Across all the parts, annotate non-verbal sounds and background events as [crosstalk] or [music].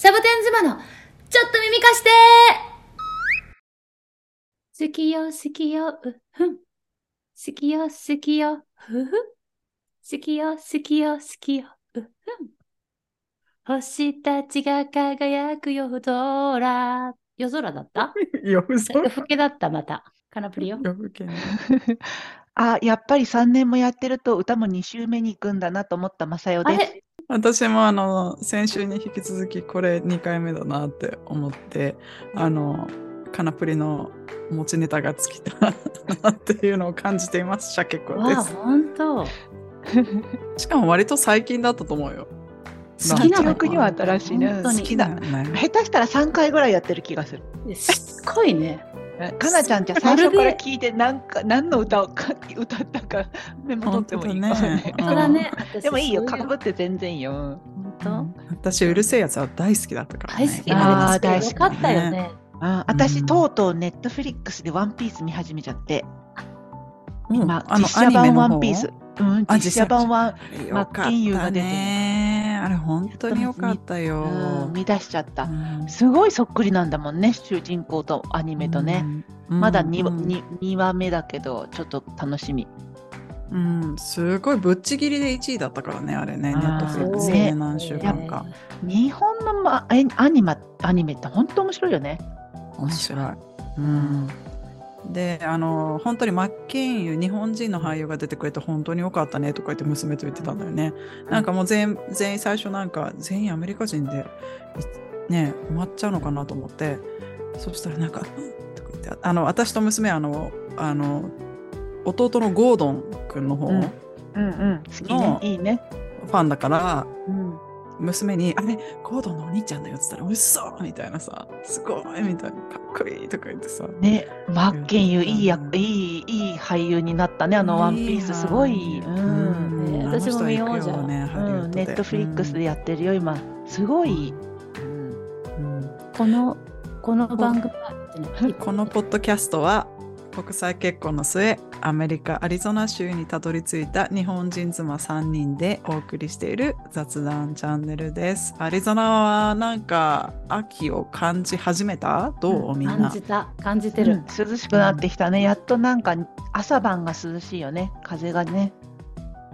サボテン妻のちょっと耳貸して好きよ好きよ、うふん。好きよ好きよ、ふふ。好きよ好きよ好きよ、うふん。星たちが輝く夜空。夜空だった？[laughs] 夜空？夜更けだった、また。カナプリよ。夜更けね [laughs] あ、やっぱり3年もやってると歌も2週目に行くんだなと思ったマサヨです。私もあの先週に引き続きこれ2回目だなって思ってあのカナプリの持ちネタが尽きたなっていうのを感じていますシャケ子ですほんと。[laughs] しかも割と最近だったと思うよ好きなの記憶には新しいね。本当に好きだ。ね下手したら3回ぐらいやってる気がする。しつこいね。かなちゃんじゃ最初から聞いて何か何の歌をか歌ったかメモ取ってもいい。かね。本当だね。でもいいよ、かかぶって全然いいよ。本私うるせえやつは大好きだったから、ね、大好き。あーあれ大好き。よかったよね。あ私、うん。とうとうネットフリックスでワンピース見始めちゃって、うん。今、あの実写版ワンピーアス。うん、あ実写版。は、ニメの方真剣佑が出てる。よかったねあれ本当によかったよ、うん、見出しちゃった。うんすごいそっくりなんだもんね、主人公とアニメとね。うんまだ 2, うんに二話目だけど、ちょっと楽しみ。うん、すごいぶっちぎりで1位だったからね、あれね、ネットフリックスでね何週間か。日本の、ま、えアニマアニメって本当面白いよね。面白い。うん、で、あの、本当にマッケンユー、日本人の俳優が出てくれて本当に良かったねとか言って娘と言ってたんだよね。なんかもう全全員最初なんか全員アメリカ人で、いね、埋まっちゃうのかなと思って、そしたらなんか、うんとか言って、あの、私と娘はあの、あの、弟のゴードン君の方、うんうんうん、好きねの。いいね。ファンだから、うん、娘に、あれ、ゴードンのお兄ちゃんだよって言ったら、うっそみたいなさ、すごい！みたいな、かっこいい！とか言ってさ。ね、マッケンユー、うんいいや、いい、いい俳優になったね、あのワンピース、すごい。う。うん。んね私も見ようじゃん。ね、うん、ネットフリックスでやってるよ、今。すごい。うん。うん。この、この番組このポッドキャストは、国際結婚の末、アメリカ・アリゾナ州にたどり着いた日本人妻3人でお送りしている雑談チャンネルです。アリゾナはなんか秋を感じ始めた？どう、みんな感じ。た、感じてるうん。涼しくなってきたね。やっとなんか朝晩が涼しいよね。風がね。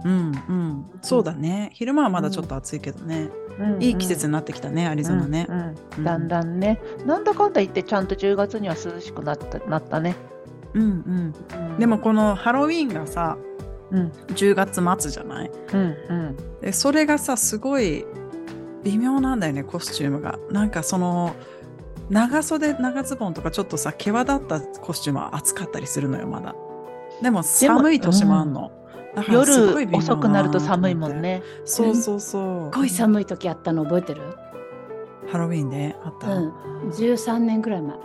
うんうん。そうだね。昼間はまだちょっと暑いけどね。うんいい季節になってきたね、アリゾナねう。んうんうんだんだんね。なんだかんだ言ってちゃんと10月には涼しくなったなったね。うんうん。うんでも、このハロウィンがさ、うん10月末じゃない？うんうん。でそれがさすごい微妙なんだよねコスチュームがなんかその長袖長ズボンとかちょっとさ毛羽立ったコスチュームは暑かったりするのよまだでも寒い年もあんの、夜遅くなるとと寒いもんね。そうそうそうすごい寒い時あったの覚えてる？ハロウィンであった、うん。13年ぐらい前。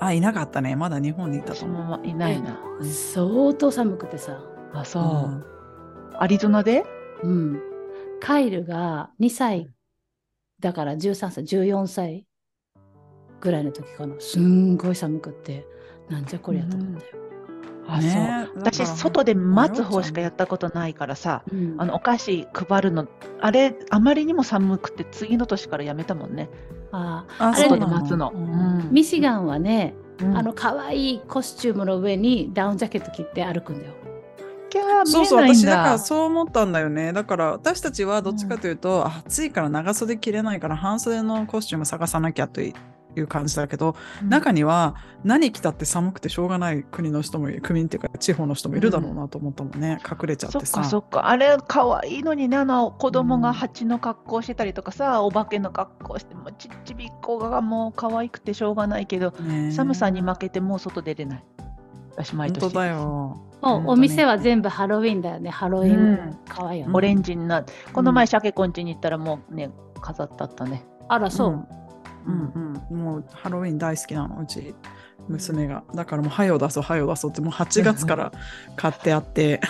あいなかったねまだ日本にいたと私思うもいないな。相当寒くてさ。あ、そう。アリゾナで？うん。カイルが2歳、だから13歳、14歳ぐらいの時かな。すんごい寒くって、なんじゃこりゃと思ったよ。あ、ねそう。私、外で待つ方しかやったことないからさ、うんあの、お菓子配るの、あれ、あまりにも寒くて、次の年からやめたもんね。ああれ外でそうな待つの。うんうんミシガンはね、うんあの可愛いコスチュームの上にダウンジャケット着て歩くんだよ。そうそう、私だからだ。そう思ったんだよね。だから私たちはどっちかというと、暑いから長袖着れないから半袖のコスチューム探さなきゃという感じだけど、中には何着たって寒くてしょうがない国の人もいる、国っていうか地方の人もいるだろうなと思ったもんね。隠れちゃっそってさ。かそっか。あれ、可愛いのにね、あの、子供が蜂の格好してたりとかさ、お化けの格好して、もうちっちびっこがもう可愛くてしょうがないけど、ね寒さに負けてもう外出れない。私、毎年。本当だよ。もうお店は全部ハロウィンだよね。ハロウィンうん可愛いよね。オレンジになって、この前、シャケコンチに行ったらもうね、飾ってあったね。あら、そう。うんうん、もうハロウィン大好きなのうち娘がだからもう「はよ出そうはよ出そう」ってもう8月から買ってあって、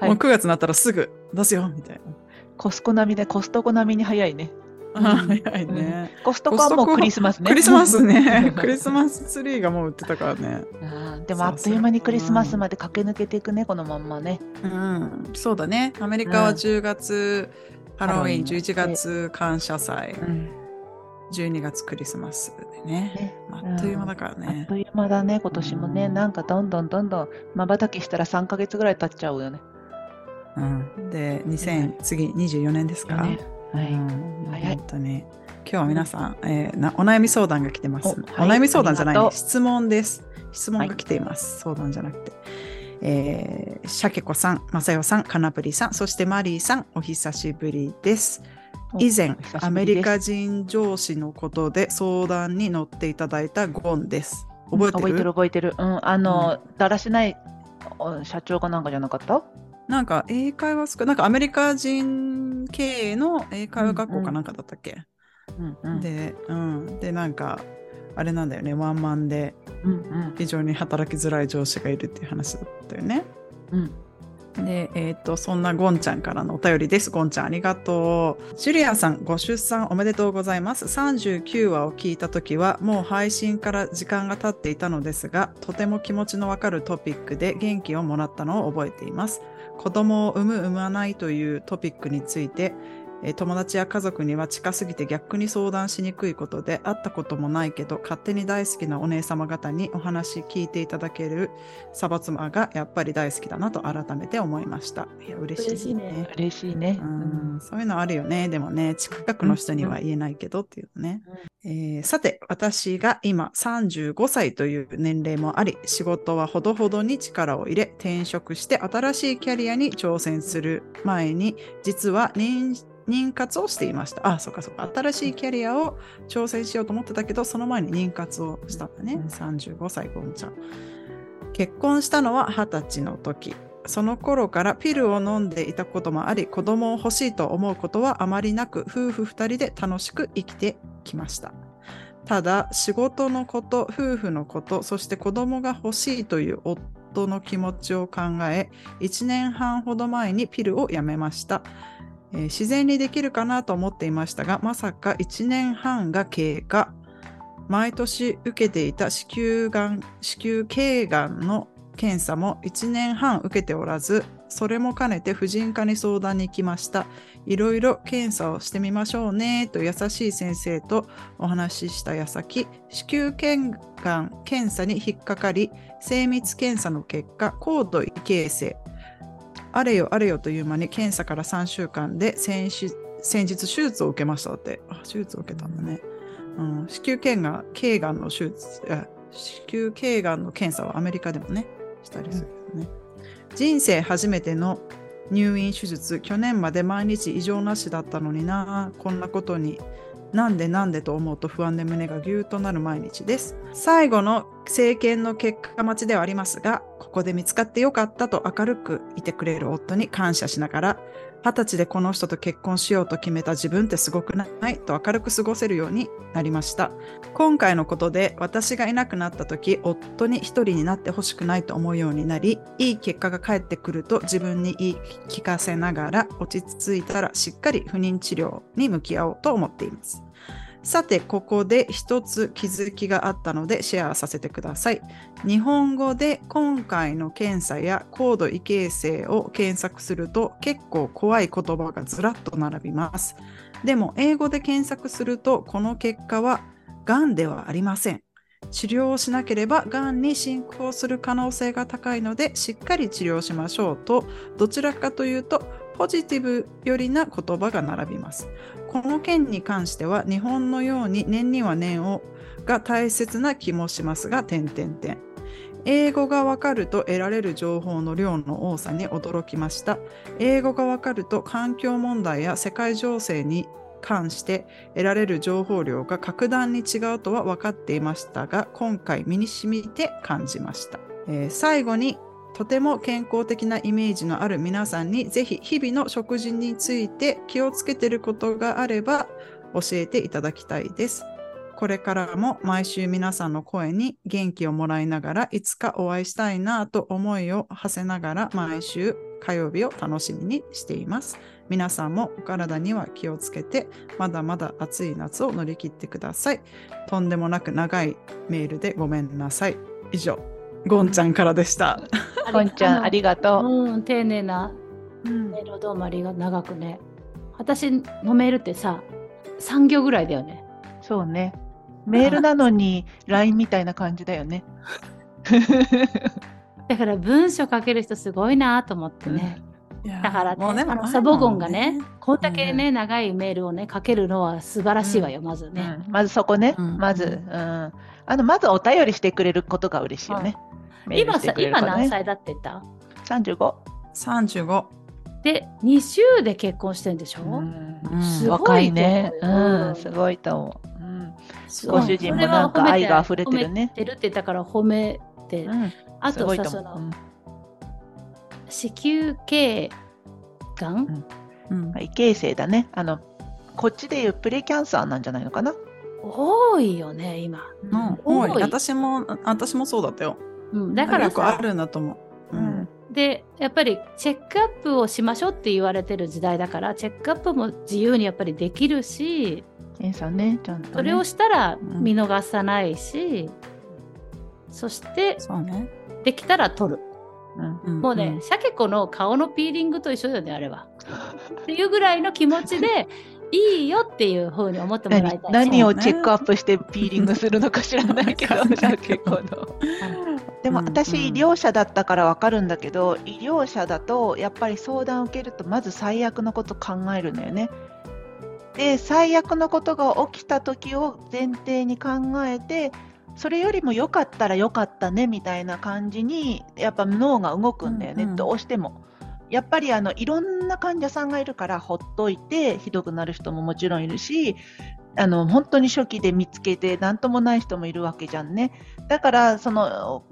は [laughs] いもう9月になったらすぐ出すよみたいコスコ並みで、コストコ並みに早いね。[laughs] な。うん早いね。コストコはもうクリスマスね。クリスマスね。[laughs] クリスマスツリーがもう売ってたからね。でもあっという間にクリスマスまで駆け抜けていくね、このまんまね。うん、そうだね。アメリカはうん10月ハロウィン、ハロウィン11月感謝祭、うん12月クリスマスでね。ねあっという間だからあっね。という間だね、今年もね。なんかどんどんどんどん、まばたきしたら3ヶ月ぐらい経っちゃうよね。うん、で、2000、次24年ですか、ねはい。うん、早い本当に。今日は皆さん、えーなお悩み相談が来てます。おお,、はい悩み相談じゃないね質問です。質問が来ています。相談じゃなくて。えー、シャケコさん、マサヨさん、カナプリさん、そしてマリーさん、お久しぶりです。お以前アメリカ人上司のことで相談に乗っていただいたゴンです。覚えてる,、覚えてる覚えてる。うん、あの、だらしないお社長かなんかじゃなかった？なんか英会話スクなんかアメリカ人経営の英会話学校かなんかだったっけ、うんうん。で、うん。で、なんか、あれなんだよね、ワンマンでうんうん非常に働きづらい上司がいるっていう話だったよね。うん。で、えっ、と、そんなゴンちゃんからのお便りです。ゴンちゃんありがとう。シュリアさん、ご出産おめでとうございます。39話を聞いたときは、もう配信から時間が経っていたのですが、とても気持ちのわかるトピックで元気をもらったのを覚えています。子供を産む産まないというトピックについて、えー友達や家族には近すぎて逆に相談しにくいことで会ったこともないけど勝手に大好きなお姉様方にお話聞いていただけるサバ妻がやっぱり大好きだなと改めて思いました。いや嬉しいね。嬉しいね。うんそういうのあるよね。でもね、近くの人には言えないけどっていうね。えーさて、私が今35歳という年齢もあり、仕事はほどほどに力を入れ、転職して新しいキャリアに挑戦する前に、実は妊妊活をしていました。あ、そうかそうか。新しいキャリアを挑戦しようと思ってたけど、その前に妊活をしたんだね。うん35歳、ゴンちゃん。結婚したのは20歳の時。その頃からピルを飲んでいたこともあり、子供を欲しいと思うことはあまりなく、夫婦二人で楽しく生きてきました。ただ、仕事のこと、夫婦のこと、そして子供が欲しいという夫の気持ちを考え、1年半ほど前にピルをやめました。えー自然にできるかなと思っていましたが、まさか1年半が経過。毎年受けていた子宮がん、子宮頸がんの検査も1年半受けておらず、それも兼ねて婦人科に相談に来ました。いろいろ検査をしてみましょうねと優しい先生とお話しした矢先、子宮頸がん検査に引っかかり、精密検査の結果、高度異形成。あれよあれよという間に検査から3週間で先先日手術を受けましたって。あ、手術を受けたんだね。うん、子宮頸がん、頸がんの手術、子宮頸がんの検査はアメリカでもね、したりするよね。人生初めての入院手術、去年まで毎日異常なしだったのにな、こんなことに。なんでなんでと思うと不安で胸がぎゅーとなる毎日です。最後の政権の結果待ちではありますが、ここで見つかってよかったと明るくいてくれる夫に感謝しながら、二十歳でこの人と結婚しようと決めた自分ってすごくないと明るく過ごせるようになりました。今回のことで私がいなくなった時、夫に一人になってほしくないと思うようになり、いい結果が返ってくると自分に言い聞かせながら落ち着いたらしっかり不妊治療に向き合おうと思っています。さて、ここで一つ気づきがあったのでシェアさせてください。日本語で今回の検査や高度異形成を検索すると結構怖い言葉がずらっと並びます。でも英語で検索するとこの結果はがんではありません。治療をしなければがんに進行する可能性が高いのでしっかり治療しましょうとどちらかというとポジティブよりな言葉が並びます。この件に関しては日本のように年には年をが大切な気もしますが、点々点。英語がわかると得られる情報の量の多さに驚きました。英語がわかると環境問題や世界情勢に関して得られる情報量が格段に違うとは分かっていましたが、今回身に染みて感じました。えー最後にとても健康的なイメージのある皆さんにぜひ日々の食事について気をつけてることがあれば教えていただきたいです。これからも毎週皆さんの声に元気をもらいながらいつかお会いしたいなと思いを馳せながら毎週火曜日を楽しみにしています。皆さんもお体には気をつけてまだまだ暑い夏を乗り切ってください。とんでもなく長いメールでごめんなさい。以上、ゴンちゃんからでした。こんちゃん、ありがとう。うん、丁寧な。うん。メールをどうもありが長くね。私のメールってさ3行ぐらいだよね。そうね。メールなのに [laughs] LINE みたいな感じだよね。[laughs] だから文章書ける人すごいなと思ってね、いやだからねもうねあの前サボゴンがもね。こんだけね、長いメールをね書けるのは素晴らしいわよ、まずね、うん。まずそこね、うん。まず、うん、あのまずお便りしてくれることが嬉しいよね。メールして今さ今何歳だって言った ?35。35。で2週で結婚してんでしょ、うんうんすごい若いね。うん、すごいと思う。うんすご主人もなんか愛が溢れてるね褒めてるって言ったから褒めて、うん、あすごいとさそのと思う。子宮頸がん、うんうん、異形成だね。あの、こっちでいうプレキャンサーなんじゃないのかな？多いよね今、うん多い。私も私もそうだったよ。うん、だからよくあさるんだと思う。ううん。ん。でやっぱりチェックアップをしましょうって言われてる時代だからチェックアップも自由にやっぱりできるし検査ね、ちゃんと、ね。それをしたらん。見逃さないし、そしてそうね。できたら取る。うん。ん。もうね、シャケ子の顔のピーリングと一緒だよねあれは。っていうぐらいの気持ちで [laughs] いいよっていう風に思ってもらい何たい。何をチェックアップしてピーリングするのか知らないけど。[laughs] でもうん私、医療者だったから分かるんだけど、医療者だとやっぱり相談を受けるとまず最悪のこと考えるんだよね。で最悪のことが起きた時を前提に考えてそれよりも良かったら良かったねみたいな感じにやっぱ脳が動くんだよね、うんうん。どうしても。やっぱりあのいろんな患者さんがいるからほっといてひどくなる人ももちろんいるしあの本当に初期で見つけて何ともない人もいるわけじゃんね。だからその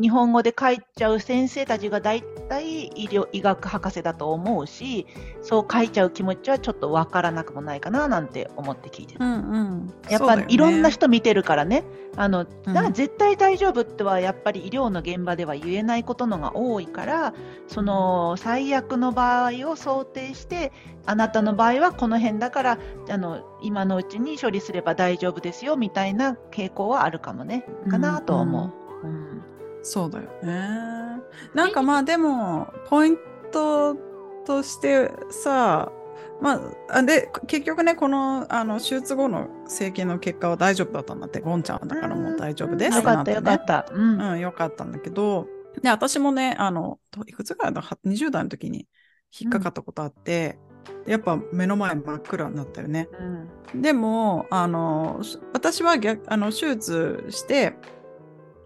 日本語で書いちゃう先生たちが大体医療医学博士だと思うしそう書いちゃう気持ちはちょっとわからなくもないかななんて思って聞いてる。うんうん。やっぱいろんな人見てるからね、あのうんな絶対大丈夫ってはやっぱり医療の現場では言えないことのが多いから、その最悪の場合を想定して、あなたの場合はこの辺だからあの今のうちに処理すれば大丈夫ですよみたいな傾向はあるかもね、かなと思う。うん。そうだよね。なんかまあでも、ポイントとしてさ、まあ、あで、結局ね、この、あの、手術後の整形の結果は大丈夫だったんだって、ゴンちゃんだからもう大丈夫です。よかったよかっった。うん。うん、よかったんだけど、で、私もね、あの、どいくつぐらいだ、は20代の時に引っかかったことあって、やっぱ目の前真っ暗になったよね。うんでも、あの、し私は逆、あの、手術して、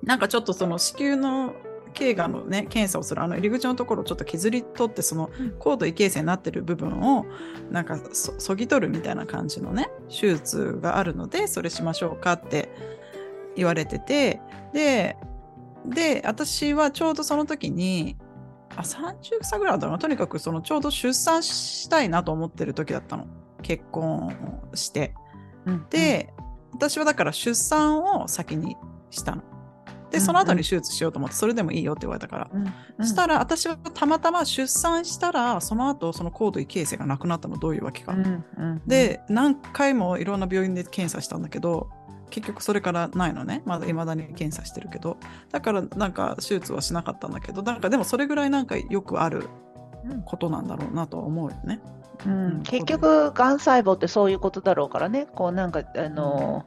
なんかちょっとその子宮の頸がんのね、検査をするあの入り口のところをちょっと削り取って、そのうん高度異形成になってる部分を、なんかそ、そぎ取るみたいな感じのね、手術があるので、それしましょうかって言われてて、で、で、私はちょうどその時に、あ、30歳ぐらいだったかな？とにかくそのちょうど出産したいなと思ってる時だったの。結婚をして。うんで、私はだから出産を先にしたの。で、うんその後に手術しようと思って、それでもいいよって言われたから。うんうんしたら、私はたまたま出産したら、その後、その高度異形成がなくなったの、どういうわけか。うんうんで、何回もいろんな病院で検査したんだけど、結局それからないのね。まだ未だに検査してるけど。だからなんか手術はしなかったんだけど、なんかでもそれぐらいなんかよくあるうん。ことなんだろうなとは思うよね。うん。うん。結局、がん細胞ってそういうことだろうからね、こうなんか、あの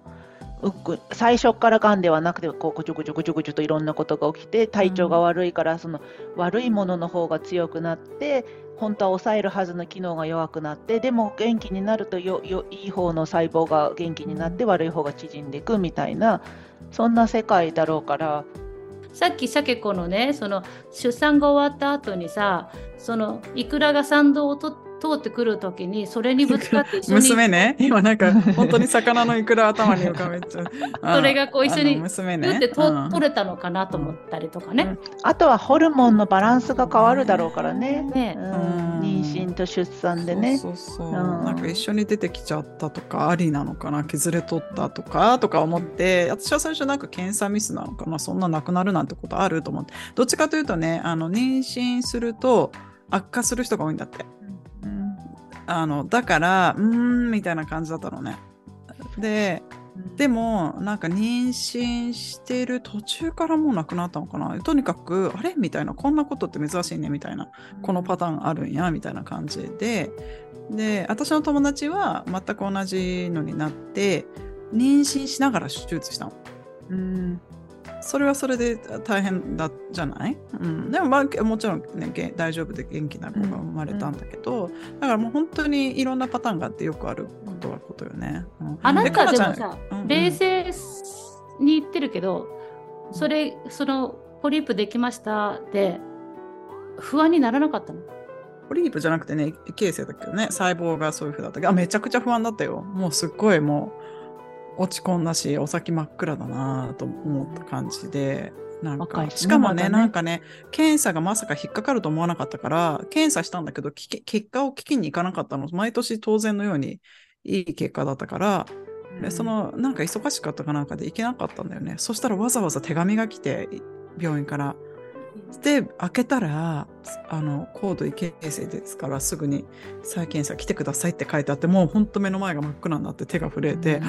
うっく最初からがんではなくて、こうぐちゅぐちゅぐちゅぐちゅといろんなことが起きて、体調が悪いから、その悪いものの方が強くなって、本当は抑えるはずの機能が弱くなって、でも元気になるとよよいい方の細胞が元気になって、悪い方が縮んでいくみたいな、そんな世界だろうから、さっきさけ子のねその出産が終わった後にさそのいくらが参道をと通ってくる時にそれにぶつかって一緒に娘ね、今なんか本当に魚のイクラ頭に浮かべちゃう。[laughs] それがこう一緒に娘ね。グってと、うん。取れたのかなと思ったりとかね。あとはホルモンのバランスが変わるだろうからね、ね。うん。うん妊娠と出産でね。そうそうそう、うん。なんか一緒に出てきちゃったとかありなのかな。削れ取ったとかとか思って私は最初なんか検査ミスなのかな。そんななくなるなんてことあると思って。どっちかというとねあの妊娠すると悪化する人が多いんだって。うんあのだからうーんみたいな感じだったのね。ででもなんか妊娠してる途中からもうなくなったのかな。とにかくあれ？みたいな。こんなことって珍しいねみたいな。このパターンあるんやみたいな感じで。で私の友達は全く同じのになって妊娠しながら手術したの。うんそれはそれで大変だじゃない、うん、でも、まあ、もちろん、ね、げ大丈夫で元気な子が生まれたんだけど、だからもう本当にいろんなパターンがあってよくあることはことよね。うん。あなたでもさ、うんうん。冷静に言ってるけど、それ、その、ポリープできましたで、不安にならなかったの？ポリープじゃなくてね、形成だけどね、細胞がそういうふうだったけど、あめちゃくちゃ不安だったよ。もうすっごいもう落ち込んだし、お先真っ暗だなと思った感じで、なんか、しかもね、ねなんかね、検査がまさか引っかかると思わなかったから、検査したんだけど、き結果を聞きに行かなかったの。毎年当然のようにいい結果だったから、でそのなんか忙しかったかなんかで行けなかったんだよね。そしたらわざわざ手紙が来て、病院から。で、開けたら、あの、高度異形成ですから、すぐに再検査来てくださいって書いてあって、もうほんと目の前が真っ暗になって手が震えて、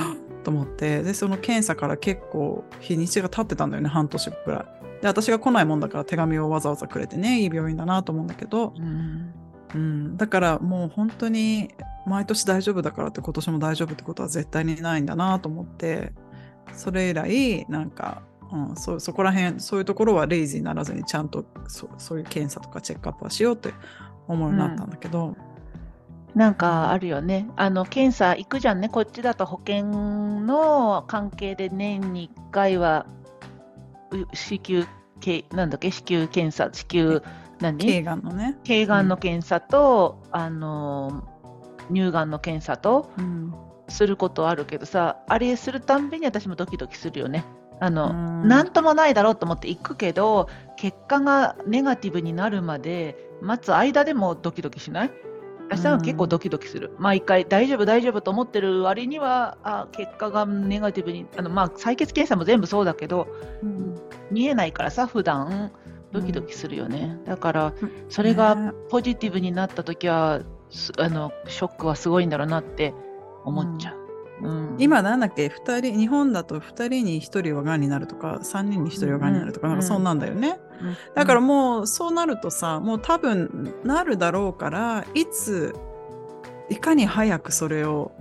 と思って、で、その検査から結構日にちが経ってたんだよね、半年くらい。で、私が来ないもんだから手紙をわざわざくれてね、いい病院だなと思うんだけど、うん。うん、だからもう本当に毎年大丈夫だからって今年も大丈夫ってことは絶対にないんだなと思ってそれ以来なんか、うん、そそこら辺そういうところはレイジーにならずにちゃんとそそういう検査とかチェックアップはしようって思うようになったんだけど、なんかあるよね。あの検査行くじゃんね。こっちだと保険の関係で年に1回はう子宮けなんだっけ？子宮検査。子宮何？頸がんのね、頸がんの検査と、あの乳がんの検査とうん。することあるけどさあれするたんびに私もドキドキするよね。あの、うん。なんともないだろうと思って行くけど結果がネガティブになるまで待つ間でもドキドキしない私は結構ドキドキする、毎回大丈夫大丈夫と思ってる割にはあ結果がネガティブにあの、まあ、採血検査も全部そうだけど見えないからさ普段。ドキドキするよね、だからそれがね。ポジティブになった時はすあのショックはすごいんだろうなって思っちゃう。うん。今なんだっけ？二人日本だと2人に1人はがんになるとか3人に1人はがんになるとか、うんなんかそんなんだよね。うん。だからもうそうなるとさもう多分なるだろうからいついかに早くそれを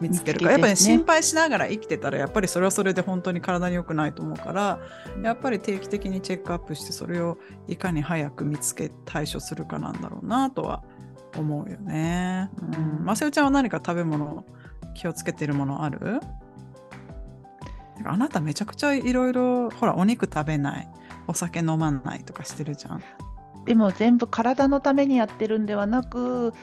見つけるか。見つけてやっぱり、ね、ね心配しながら生きてたらやっぱりそれはそれで本当に体に良くないと思うからやっぱり定期的にチェックアップしてそれをいかに早く見つけ対処するかなんだろうなとは思うよね。うん、まさよちゃんは何か食べ物気をつけてるものある？あなためちゃくちゃいろいろほらお肉食べない。お酒飲まないとかしてるじゃん。でも全部体のためにやってるんではなく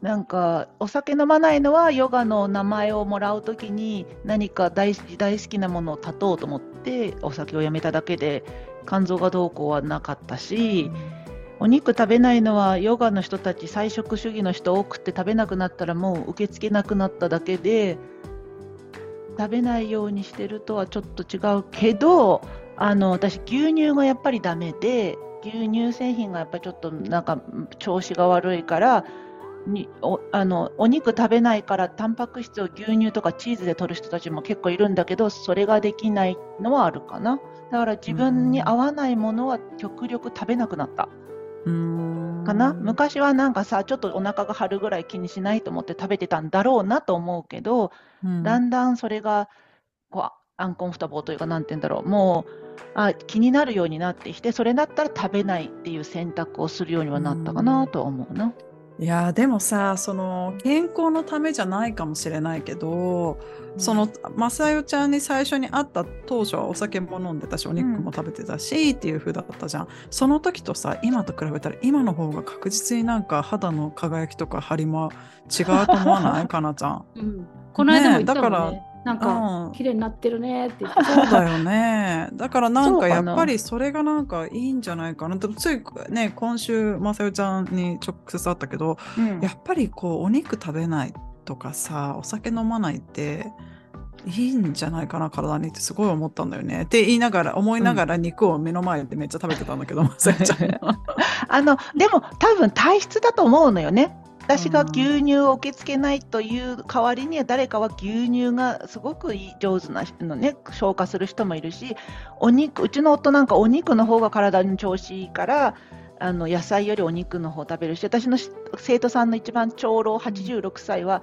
なんかお酒飲まないのはヨガの名前をもらうときに何か大大好きなものを断とうと思ってお酒をやめただけで肝臓がどうこうはなかったしお肉食べないのはヨガの人たち菜食主義の人多くて食べなくなったらもう受け付けなくなっただけで食べないようにしてるとはちょっと違うけどあの私牛乳がやっぱりダメで牛乳製品がやっぱりちょっとなんか調子が悪いからにおあのお肉食べないからタンパク質を牛乳とかチーズで取る人たちも結構いるんだけどそれができないのはあるかな。だから自分に合わないものは極力食べなくなった。うーんかな？昔はなんかさちょっとお腹が張るぐらい気にしないと思って食べてたんだろうなと思うけどうん。だんだんそれがこうアンコンフォタボーというかなんて言うんだろう。もうあ気になるようになってきてそれだったら食べないっていう選択をするようにはなったかなとは思うな。いやーでもさその健康のためじゃないかもしれないけど、そのマサヨちゃんに最初に会った当初はお酒も飲んでたしお肉も食べてたし、っていう風だったじゃん。その時とさ今と比べたら今の方が確実になんか肌の輝きとか張りも違うと思わない？[laughs] かなちゃん。うん。この間もね。ねだからなんか、うん綺麗になってるねって言って。そうだよね。[laughs] だからなんかやっぱりそれがなんかいいんじゃないかな。ついね、今週、まさよちゃんに直接会ったけど、うんやっぱりこう、お肉食べないとかさ、お酒飲まないって、いいんじゃないかな、体にってすごい思ったんだよね。って言いながら、思いながら肉を目の前でめっちゃ食べてたんだけど、まさよちゃんは。[laughs] あのでも多分体質だと思うのよね。私がうん牛乳を受け付けないという代わりには誰かは牛乳がすごくいい上手なのね消化する人もいるしお肉うちの夫なんかお肉の方が体に調子いいからあの野菜よりお肉の方を食べるし私のし生徒さんの一番長老86歳は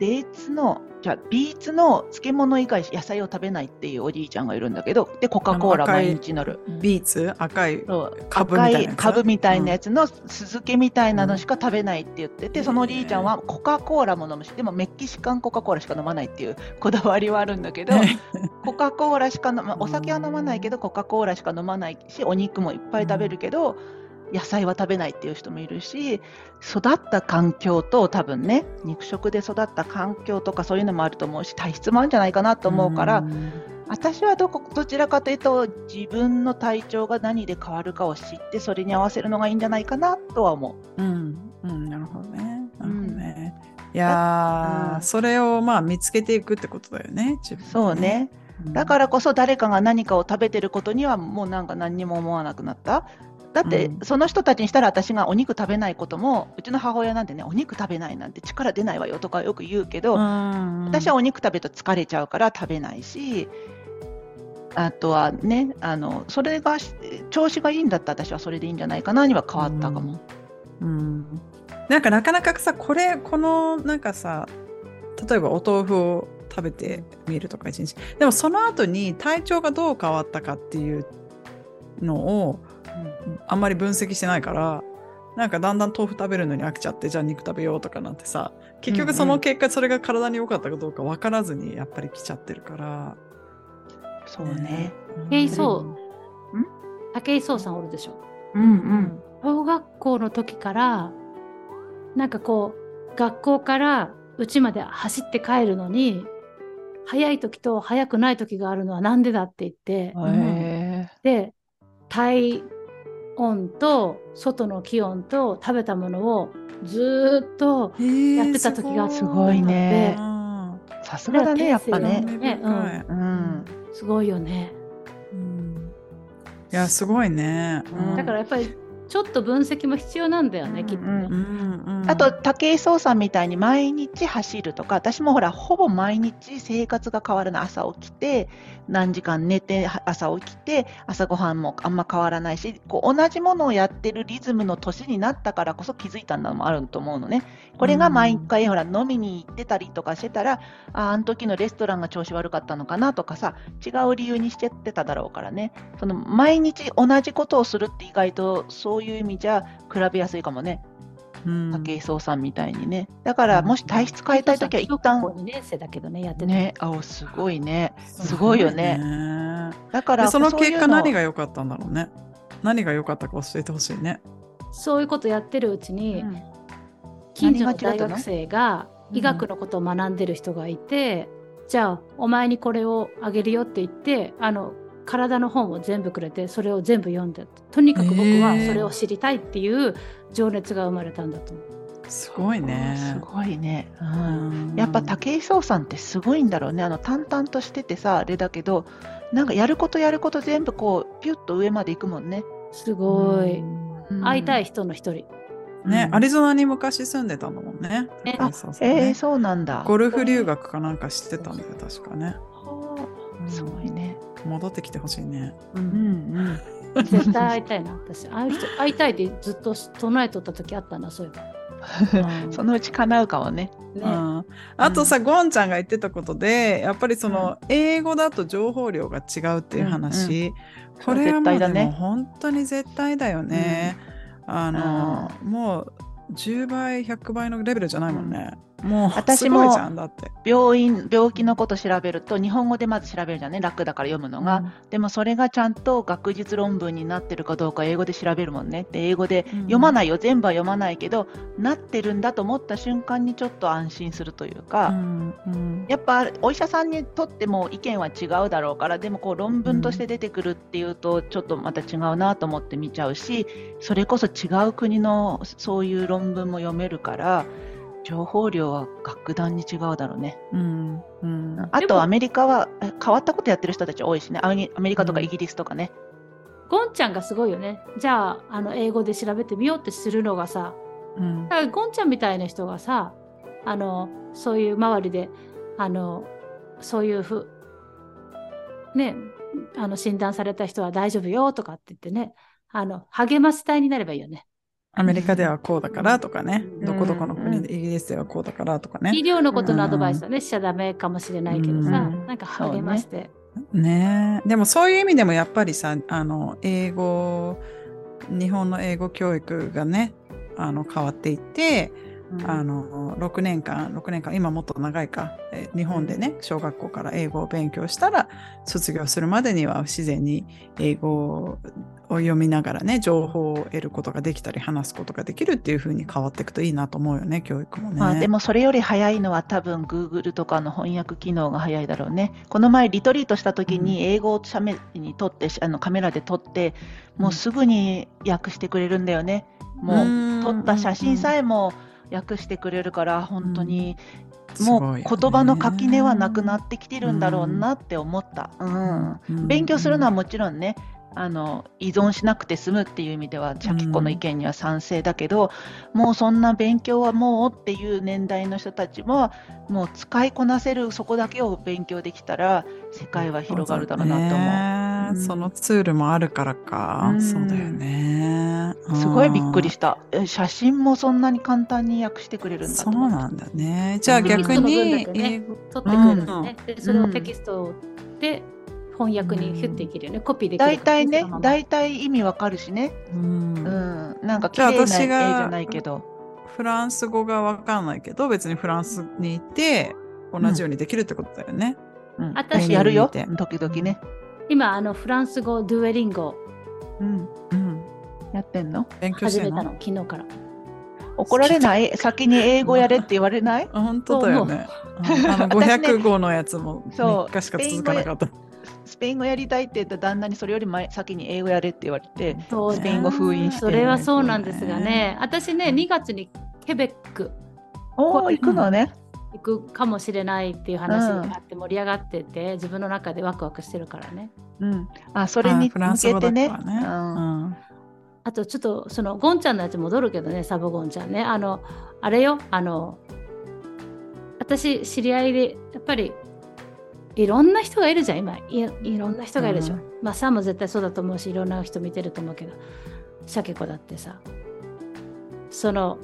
デーツのじゃあビーツの漬物以外野菜を食べないっていうおじいちゃんがいるんだけどでコカ・コーラ毎日乗る。ビーツ？赤いそう。株みたいな株みたいなやつの酢漬けみたいなのしか食べないって言ってて、うんそのおじいちゃんはコカ・コーラも飲むしでもメキシカンコカ・コーラしか飲まないっていうこだわりはあるんだけど [laughs] コカ・コーラしか飲まお酒は飲まないけどコカ・コーラしか飲まないしお肉もいっぱい食べるけど、野菜は食べないっていう人もいるし育った環境と多分ね肉食で育った環境とかそういうのもあると思うし体質もあるんじゃないかなと思うから、ん私はどこどちらかというと自分の体調が何で変わるかを知ってそれに合わせるのがいいんじゃないかなとは思う。うん、うん、なるほどね。なるほどね。いうんやー、それをまあ見つけていくってことだよね、自分でそうね。だからこそ誰かが何かを食べてることにはもうなんか何にも思わなくなった。だってうん。その人たちにしたら私がお肉食べないこともうちの母親なんてねお肉食べないなんて力出ないわよとかよく言うけど、うん、私はお肉食べると疲れちゃうから食べないしあとはねあのそれがし調子がいいんだったら私はそれでいいんじゃないかなには変わったかも。うん、なんかなかなかさこれこのなんかさ例えばお豆腐を食べてみるとか一日。でもその後に体調がどう変わったかっていうのをあんまり分析してないからなんかだんだん豆腐食べるのに飽きちゃってじゃあ肉食べようとかなんてさ結局その結果それが体に良かったかどうか分からずにやっぱり来ちゃってるから。そうね。えいそううん武井壮さんおるでしょ？うんうん。小学校の時からなんかこう学校から家まで走って帰るのに早い時と早くない時があるのはなんでだって言って、へで体温と外の気温と食べたものをずーっとやってた時があってすごいねさすがだね、やっぱね。興味深いうん。すごいよね。うんいやすごいね。うんだからやっぱりちょっと分析も必要なんだよね、うんきっとね。うんうんあと、武井壮さんみたいに毎日走るとか、私もほら、ほぼ毎日生活が変わるの。朝起きて、何時間寝て、は朝起きて、朝ごはんもあんま変わらないし、こう同じものをやってるリズムの年になったからこそ気づいたのもあると思うのね。これが毎回、ほら、飲みに行ってたりとかしてたら、あ、あの時のレストランが調子悪かったのかなとかさ、違う理由にしてってただろうからね。その毎日同じことをするって意外とそういう意味じゃ比べやすいかもね。うん武井壮さんみたいにね。だから、もし体質変えたいときは一旦小学校2年生だけどね、やってた。ね、あ、すごいね。すごいよね。ねだから、でそのういう結果何が良かったんだろうね。何が良かったか教えてほしいね。そういうことやってるうちに、うん近所の大学生が医学のことを学んでる人がいて、じゃあお前にこれをあげるよって言ってあの体の本を全部くれてそれを全部読んでとにかく僕はそれを知りたいっていう情熱が生まれたんだと思う。すごいね。すごいね。う。うんんやっぱ武井壮さんってすごいんだろうね。あの淡々としててさ、あれだけど、なんかやることやること全部こう、ピュッと上まで行くもんね。すごい。うん会いたい。人の一人。ね、うんアリゾナに昔住んでたんだもんね。ねそうそうそうねえー、そうなんだ。ゴルフ留学かなんかしてたんだよ、確かね。すごいね。戻ってきてほしいね。ううんんうん。[laughs] 絶対会いたいな私ああいう人会いたいってずっと唱えとった時あったなそういえば。[laughs] うんそのうち叶うかもね。ねうんあとさ、ゴンちゃんが言ってたことでやっぱりその、英語だと情報量が違うっていう話、これはもう絶対だねでも本当に絶対だよね。あの、もう10倍100倍のレベルじゃないもんね。もう私も。病院、病気のこと調べると、日本語でまず調べるじゃんね？楽だから読むのが。でもそれがちゃんと学術論文になってるかどうか英語で調べるもんね。で、英語で読まないよ。全部は読まないけど、なってるんだと思った瞬間にちょっと安心するというか、うんうんやっぱお医者さんにとっても意見は違うだろうから、でもこう論文として出てくるっていうと、ちょっとまた違うなと思って見ちゃうし、それこそ違う国のそういう論文も読めるから、情報量は格段に違うだろうね。うんうんあとアメリカはえ変わったことやってる人たち多いしね、アメリカとかうんイギリスとかね。ゴンちゃんがすごいよね。じゃああの英語で調べてみようってするのがさうんだからゴンちゃんみたいな人がさあのそういう周りであのそういうふねあの診断された人は大丈夫よとかって言ってねあの、励まし隊になればいいよね。アメリカではこうだからとかね、うん。どこどこの国で、イギリスではこうだからとかね。医療のことのアドバイスはね、しちゃダメかもしれないけどさ、うん。なんか励まして。ね。えでもそういう意味でもやっぱりさあの英語日本の英語教育がねあの変わっていって、あの6年間6年間今もっと長いかえ日本でね小学校から英語を勉強したら卒業するまでには自然に英語を読みながらね情報を得ることができたり話すことができるっていう風に変わっていくといいなと思うよね教育もね。まあ、でもそれより早いのは多分 Google とかの翻訳機能が早いだろうね。この前リトリートした時に英語を写メに撮ってあのカメラで撮ってもうすぐに訳してくれるんだよね。もう撮った写真さえも訳してくれるから本当に。もう言葉の垣根はなくなってきてるんだろうなって思った。うん、勉強するのはもちろんねあの依存しなくて済むっていう意味ではシャキ子の意見には賛成だけど、もうそんな勉強はもうっていう年代の人たちももう使いこなせるそこだけを勉強できたら世界は広がるだろうなと思う。ね、そのツールもあるからか、うん、そうだよね。すごいびっくりした。写真もそんなに簡単に訳してくれるんだそうなんだね。じゃあ逆に、ね、取ってくれるのね、うん、で。それをテキストで翻訳にヒュッていけるよね。コピーできる。大体ね、大体意味わかるしね。うん。うん、なんか綺麗な絵じゃないけど。フランス語がわかんないけど、別にフランスにいて同じようにできるってことだよね。うん。私やるよ。時々ね。今、あの、フランス語、ドゥエリンゴ。うん。うん。やってんの？勉強して始めたの、昨日から。怒られない？[laughs] 先に英語やれって言われない？本当だよね。あの500語のやつも3日しか続かなかった。スペイン語やりたいって言った旦那にそれより前先に英語やれって言われて、スペイン語封印して。それはそうなんですがね、私ね、2月にケベック。おお、行くのね。行くかもしれないっていう話があって盛り上がってて、自分の中でワクワクしてるからね。うん、あそれに向けてね。あとちょっとそのゴンちゃんのやつ戻るけどねサボゴンちゃんねあのあれよあの私知り合いでやっぱりいろんな人がいるじゃん今。いいろんな人がいるでしょ、うん、まあさんも絶対そうだと思うしいろんな人見てると思うけど。シャケ子だってさ。その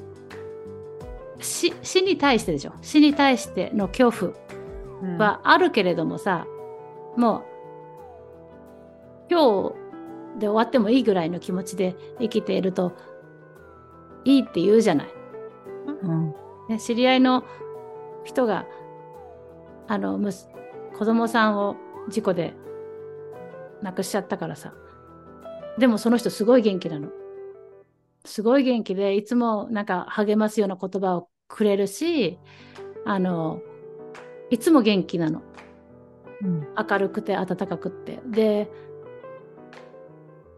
死死に対してでしょ。死に対しての恐怖はあるけれどもさ、うん、もう今日で終わってもいいぐらいの気持ちで生きているといいって言うじゃない。うん。ね、知り合いの人があの子供さんを事故で亡くしちゃったからさ。でもその人すごい元気なの。すごい元気でいつもなんか励ますような言葉をくれるしあのいつも元気なの。うん、明るくて温かくって。で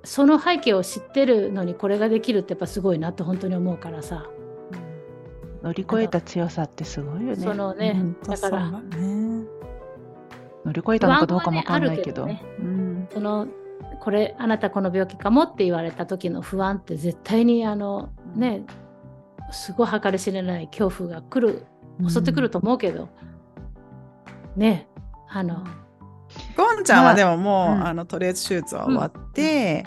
その背景を知ってるのにこれができるってやっぱすごいなって本当に思うからさ、うん、乗り越えた強さってすごいよね。そのね、だからね、乗り越えたのかどうかもわかんないけど、ねうん、そのこれあなたこの病気かもって言われた時の不安って絶対にあのねすごい計り知れない恐怖が来る襲ってくると思うけど、うん、ねあの、ゴンちゃんはでももう、まあ、あのとりあえず手術は終わって、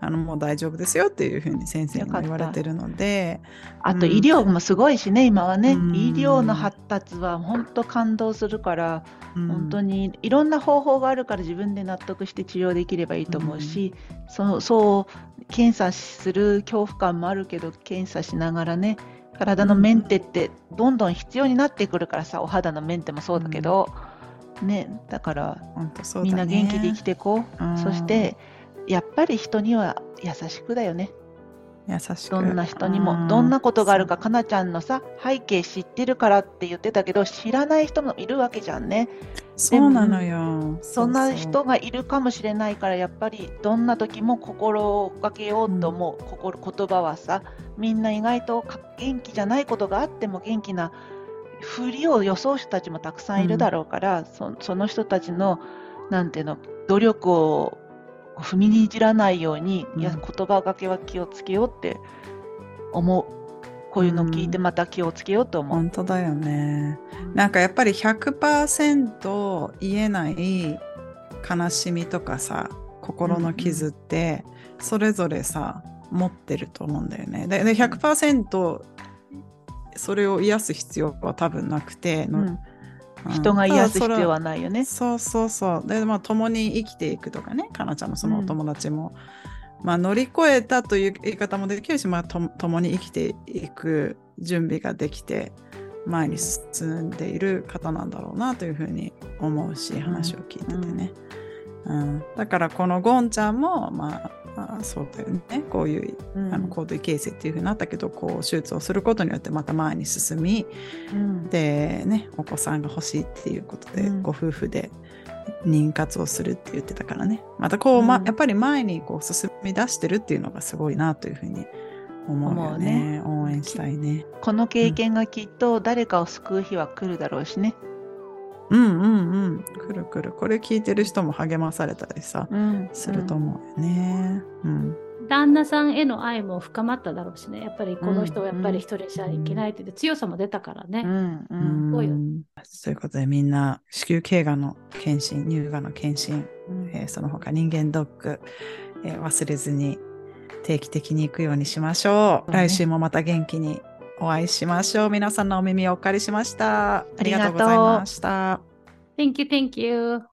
うん、あのもう大丈夫ですよっていうふうに先生に言われてるのであと医療もすごいしね、今はね、うん、医療の発達は本当感動するから、うん、本当にいろんな方法があるから自分で納得して治療できればいいと思うし、そうそう検査する恐怖感もあるけど検査しながらね体のメンテってどんどん必要になってくるからさお肌のメンテもそうだけど。ね、だからだ、ね、みんな元気で生きていこう、うん、そしてやっぱり人には優しくだよね。優しく。どんな人にも。どんなことがあるかかなちゃんのさ背景知ってるからって言ってたけど知らない人もいるわけじゃんね。そうなのよ。そんな人がいるかもしれないからやっぱりどんな時も心がけようと思う、うん、心言葉はさみんな意外と元気じゃないことがあっても元気なふりを装う人たちもたくさんいるだろうから、うん、そその人たちのなんていうの努力を踏みにじらないように、うん、いや言葉がけは気をつけようって思う。こういうのを聞いてまた気をつけようと思う、うん、本当だよね。なんかやっぱり100%言えない悲しみとかさ心の傷って、それぞれさ持ってると思うんだよね。でで100%それを癒す必要は多分なくて、のうん。人が癒す必要ははないよね。そうそうそう。で、まあ、共に生きていくとかね、かなちゃんのそのお友達も、まあ、乗り越えたという言い方もできるし、まあ、と共に生きていく準備ができて、前に進んでいる方なんだろうなというふうに思うし、話を聞いててね。うん。だから、このゴンちゃんも、まあ、まあそうだよね。こういううん。あの行動形成っていうふうになったけど、こう手術をすることによってまた前に進み、うん。でねお子さんが欲しいっていうことで、うん。ご夫婦で妊活をするって言ってたからね。またこう、まうん。やっぱり前にこう進み出してるっていうのがすごいなというふうに思うよね。応援したいね。この経験がきっと誰かを救う日は来るだろうしね。うんうんうん。くるくる。これ聞いてる人も励まされたりさうんすると思うよね。うん。旦那さんへの愛も深まっただろうしね。やっぱりこの人はやっぱり一人じゃいけないって言って強さも出たからね。うんううんん。ごいよ。ということでみんな子宮頸がんの検診乳がんの検診うん。えーその他人間ドック、えー忘れずに定期的に行くようにしましょう。そうね。来週もまた元気にお会いしましょう。皆さんのお耳をお借りしました。ありがとうございました。Thank you, thank you.